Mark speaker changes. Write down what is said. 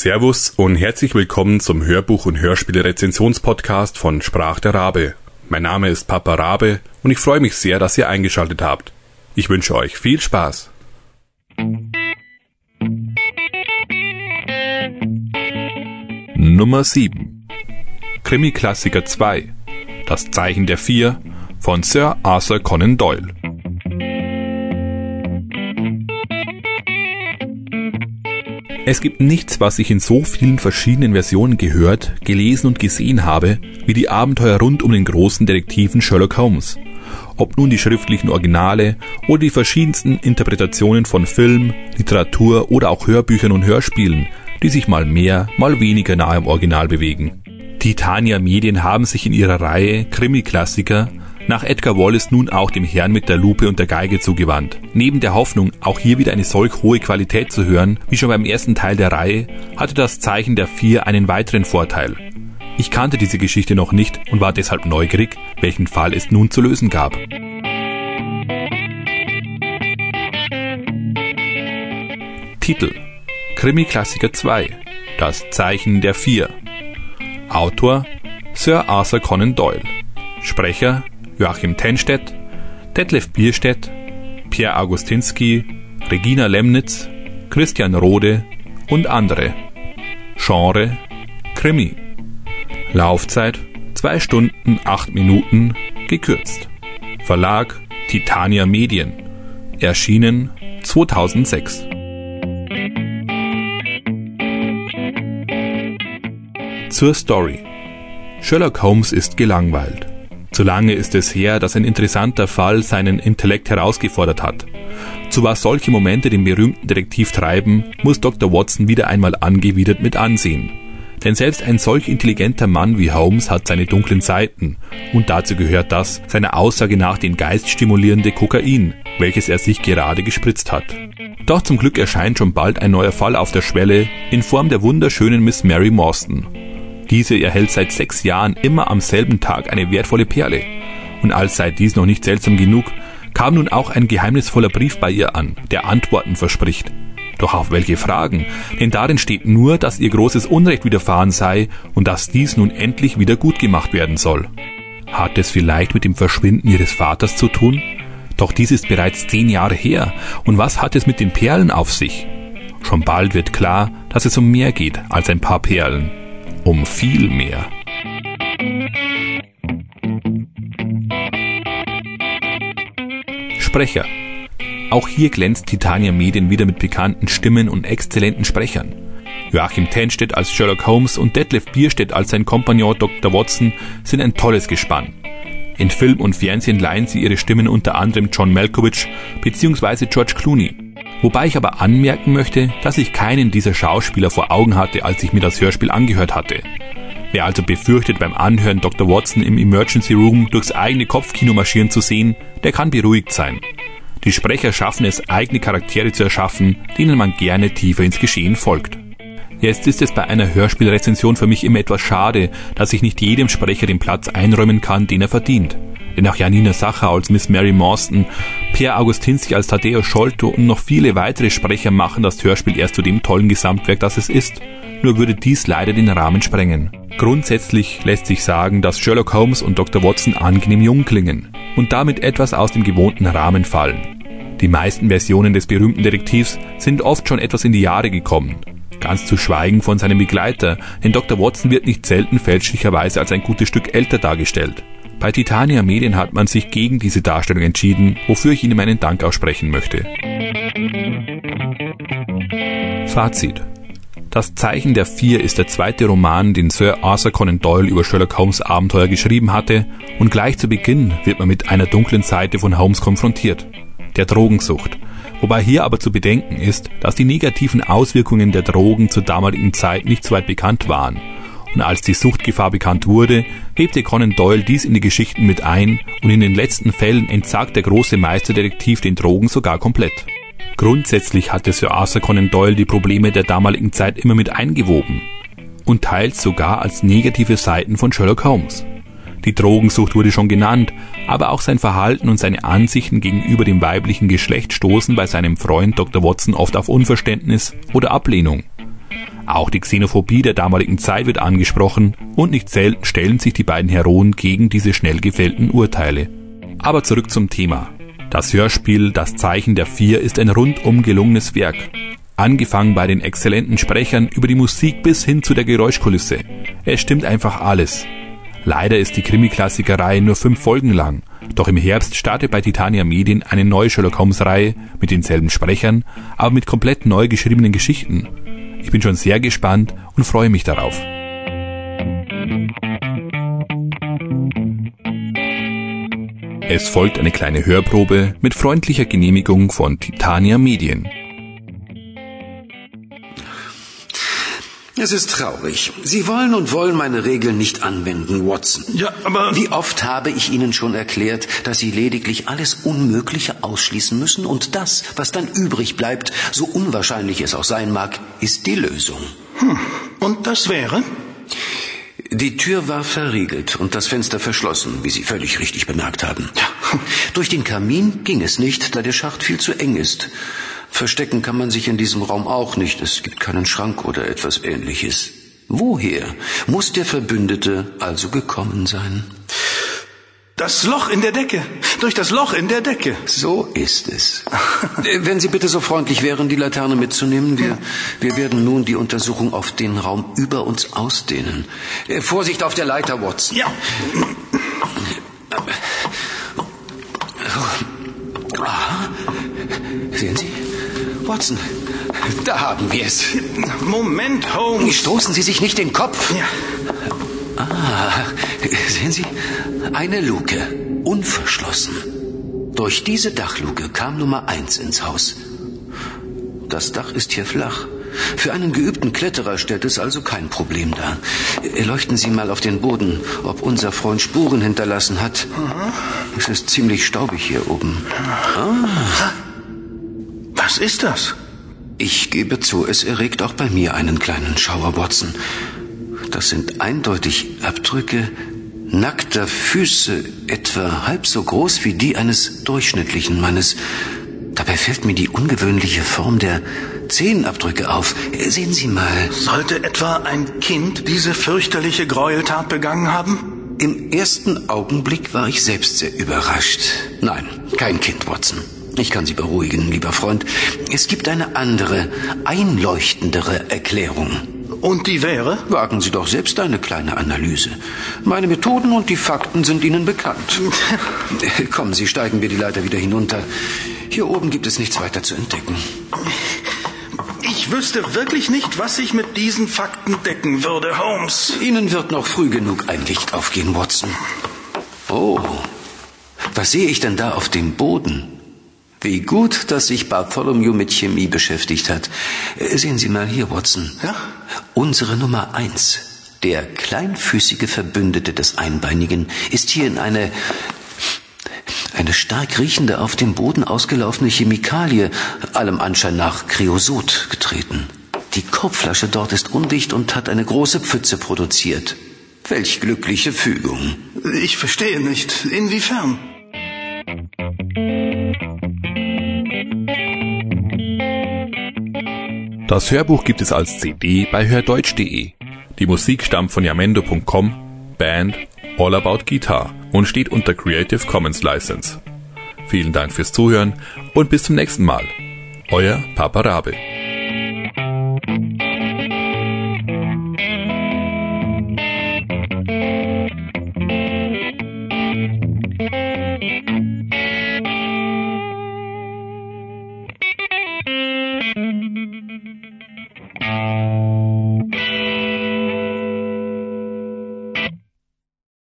Speaker 1: Servus und herzlich willkommen zum Hörbuch- und Hörspielrezensionspodcast von Sprach der Rabe. Mein Name ist Papa Rabe und ich freue mich sehr, dass ihr eingeschaltet habt. Ich wünsche euch viel Spaß. Nummer 7 Krimi-Klassiker 2 Das Zeichen der Vier von Sir Arthur Conan Doyle Es gibt nichts, was ich in so vielen verschiedenen Versionen gehört, gelesen und gesehen habe, wie die Abenteuer rund um den großen Detektiven Sherlock Holmes. Ob nun die schriftlichen Originale oder die verschiedensten Interpretationen von Film, Literatur oder auch Hörbüchern und Hörspielen, die sich mal mehr, mal weniger nahe am Original bewegen. Titania Medien haben sich in ihrer Reihe Krimi-Klassiker nach Edgar Wallace nun auch dem Herrn mit der Lupe und der Geige zugewandt. Neben der Hoffnung, auch hier wieder eine solch hohe Qualität zu hören, wie schon beim ersten Teil der Reihe, hatte das Zeichen der Vier einen weiteren Vorteil. Ich kannte diese Geschichte noch nicht und war deshalb neugierig, welchen Fall es nun zu lösen gab. Titel Krimi-Klassiker 2 Das Zeichen der Vier Autor Sir Arthur Conan Doyle Sprecher Joachim Tenstedt, Detlef Bierstedt, Pierre Augustinski, Regina Lemnitz, Christian Rode und andere. Genre Krimi. Laufzeit 2 Stunden 8 Minuten gekürzt. Verlag Titania Medien. Erschienen 2006. Zur Story. Sherlock Holmes ist gelangweilt. Zu lange ist es her, dass ein interessanter Fall seinen Intellekt herausgefordert hat. Zu was solche Momente den berühmten Detektiv treiben, muss Dr. Watson wieder einmal angewidert mit ansehen. Denn selbst ein solch intelligenter Mann wie Holmes hat seine dunklen Seiten, und dazu gehört das seiner Aussage nach den geiststimulierende Kokain, welches er sich gerade gespritzt hat. Doch zum Glück erscheint schon bald ein neuer Fall auf der Schwelle in Form der wunderschönen Miss Mary Morstan. Diese erhält seit sechs Jahren immer am selben Tag eine wertvolle Perle. Und als sei dies noch nicht seltsam genug, kam nun auch ein geheimnisvoller Brief bei ihr an, der Antworten verspricht. Doch auf welche Fragen? Denn darin steht nur, dass ihr großes Unrecht widerfahren sei und dass dies nun endlich wieder gut gemacht werden soll. Hat es vielleicht mit dem Verschwinden ihres Vaters zu tun? Doch dies ist bereits zehn Jahre her. Und was hat es mit den Perlen auf sich? Schon bald wird klar, dass es um mehr geht als ein paar Perlen um viel mehr. Sprecher. Auch hier glänzt Titania Medien wieder mit bekannten Stimmen und exzellenten Sprechern. Joachim Tenstedt als Sherlock Holmes und Detlef Bierstedt als sein Kompagnon Dr. Watson sind ein tolles Gespann. In Film und Fernsehen leihen sie ihre Stimmen unter anderem John Malkovich bzw. George Clooney. Wobei ich aber anmerken möchte, dass ich keinen dieser Schauspieler vor Augen hatte, als ich mir das Hörspiel angehört hatte. Wer also befürchtet, beim Anhören Dr. Watson im Emergency Room durchs eigene Kopfkino marschieren zu sehen, der kann beruhigt sein. Die Sprecher schaffen es, eigene Charaktere zu erschaffen, denen man gerne tiefer ins Geschehen folgt. Jetzt ist es bei einer Hörspielrezension für mich immer etwas schade, dass ich nicht jedem Sprecher den Platz einräumen kann, den er verdient denn auch Janina Sacher als Miss Mary Morstan, Per Augustinski als Tadeo Scholto und noch viele weitere Sprecher machen das Hörspiel erst zu dem tollen Gesamtwerk, das es ist. Nur würde dies leider den Rahmen sprengen. Grundsätzlich lässt sich sagen, dass Sherlock Holmes und Dr. Watson angenehm jung klingen und damit etwas aus dem gewohnten Rahmen fallen. Die meisten Versionen des berühmten Detektivs sind oft schon etwas in die Jahre gekommen. Ganz zu schweigen von seinem Begleiter, denn Dr. Watson wird nicht selten fälschlicherweise als ein gutes Stück älter dargestellt. Bei Titania Medien hat man sich gegen diese Darstellung entschieden, wofür ich Ihnen meinen Dank aussprechen möchte. Fazit. Das Zeichen der Vier ist der zweite Roman, den Sir Arthur Conan Doyle über Sherlock Holmes Abenteuer geschrieben hatte, und gleich zu Beginn wird man mit einer dunklen Seite von Holmes konfrontiert, der Drogensucht. Wobei hier aber zu bedenken ist, dass die negativen Auswirkungen der Drogen zur damaligen Zeit nicht so weit bekannt waren und als die Suchtgefahr bekannt wurde, webte Conan Doyle dies in die Geschichten mit ein und in den letzten Fällen entsagt der große Meisterdetektiv den Drogen sogar komplett. Grundsätzlich hatte Sir Arthur Conan Doyle die Probleme der damaligen Zeit immer mit eingewoben und teils sogar als negative Seiten von Sherlock Holmes. Die Drogensucht wurde schon genannt, aber auch sein Verhalten und seine Ansichten gegenüber dem weiblichen Geschlecht stoßen bei seinem Freund Dr. Watson oft auf Unverständnis oder Ablehnung. Auch die Xenophobie der damaligen Zeit wird angesprochen und nicht selten stellen sich die beiden Heroen gegen diese schnell gefällten Urteile. Aber zurück zum Thema. Das Hörspiel Das Zeichen der Vier ist ein rundum gelungenes Werk. Angefangen bei den exzellenten Sprechern über die Musik bis hin zu der Geräuschkulisse. Es stimmt einfach alles. Leider ist die Krimi-Klassikerei nur fünf Folgen lang. Doch im Herbst startet bei Titania Medien eine neue Sherlock Holmes-Reihe mit denselben Sprechern, aber mit komplett neu geschriebenen Geschichten. Ich bin schon sehr gespannt und freue mich darauf. Es folgt eine kleine Hörprobe mit freundlicher Genehmigung von Titania Medien.
Speaker 2: Es ist traurig. Sie wollen und wollen meine Regeln nicht anwenden, Watson.
Speaker 3: Ja, aber.
Speaker 2: Wie oft habe ich Ihnen schon erklärt, dass Sie lediglich alles Unmögliche ausschließen müssen und das, was dann übrig bleibt, so unwahrscheinlich es auch sein mag, ist die Lösung.
Speaker 3: Hm. Und das wäre?
Speaker 2: Die Tür war verriegelt und das Fenster verschlossen, wie Sie völlig richtig bemerkt haben. Ja. Durch den Kamin ging es nicht, da der Schacht viel zu eng ist. Verstecken kann man sich in diesem Raum auch nicht. Es gibt keinen Schrank oder etwas ähnliches. Woher muss der Verbündete also gekommen sein?
Speaker 3: Das Loch in der Decke. Durch das Loch in der Decke.
Speaker 2: So ist es. Wenn Sie bitte so freundlich wären, die Laterne mitzunehmen. Wir, wir werden nun die Untersuchung auf den Raum über uns ausdehnen. Äh, Vorsicht auf der Leiter, Watson.
Speaker 3: Ja.
Speaker 2: Ah, sehen Sie? Watson, da haben wir es.
Speaker 3: Moment, Holmes.
Speaker 2: Stoßen Sie sich nicht den Kopf.
Speaker 3: Ja.
Speaker 2: Ah, sehen Sie? Eine Luke, unverschlossen. Durch diese Dachluke kam Nummer eins ins Haus. Das Dach ist hier flach. Für einen geübten Kletterer stellt es also kein Problem dar. Leuchten Sie mal auf den Boden, ob unser Freund Spuren hinterlassen hat.
Speaker 3: Mhm.
Speaker 2: Es ist ziemlich staubig hier oben. Ah.
Speaker 3: Was ist das?
Speaker 2: Ich gebe zu, es erregt auch bei mir einen kleinen Schauer, Watson. Das sind eindeutig Abdrücke nackter Füße, etwa halb so groß wie die eines durchschnittlichen Mannes. Dabei fällt mir die ungewöhnliche Form der Zehenabdrücke auf. Sehen Sie mal.
Speaker 3: Sollte etwa ein Kind diese fürchterliche Gräueltat begangen haben?
Speaker 2: Im ersten Augenblick war ich selbst sehr überrascht. Nein, kein Kind, Watson. Ich kann Sie beruhigen, lieber Freund. Es gibt eine andere, einleuchtendere Erklärung.
Speaker 3: Und die wäre?
Speaker 2: Wagen Sie doch selbst eine kleine Analyse. Meine Methoden und die Fakten sind Ihnen bekannt. Kommen Sie, steigen wir die Leiter wieder hinunter. Hier oben gibt es nichts weiter zu entdecken.
Speaker 3: Ich wüsste wirklich nicht, was ich mit diesen Fakten decken würde, Holmes.
Speaker 2: Ihnen wird noch früh genug ein Licht aufgehen, Watson. Oh, was sehe ich denn da auf dem Boden? Wie gut, dass sich Bartholomew mit Chemie beschäftigt hat. Sehen Sie mal hier, Watson.
Speaker 3: Ja?
Speaker 2: Unsere Nummer eins, der kleinfüßige Verbündete des Einbeinigen, ist hier in eine eine stark riechende, auf dem Boden ausgelaufene Chemikalie, allem Anschein nach Kreosot, getreten. Die Korbflasche dort ist undicht und hat eine große Pfütze produziert. Welch glückliche Fügung.
Speaker 3: Ich verstehe nicht. Inwiefern?
Speaker 1: Das Hörbuch gibt es als CD bei hördeutsch.de. Die Musik stammt von yamendo.com, Band All About Guitar und steht unter Creative Commons License. Vielen Dank fürs Zuhören und bis zum nächsten Mal. Euer Papa Rabe.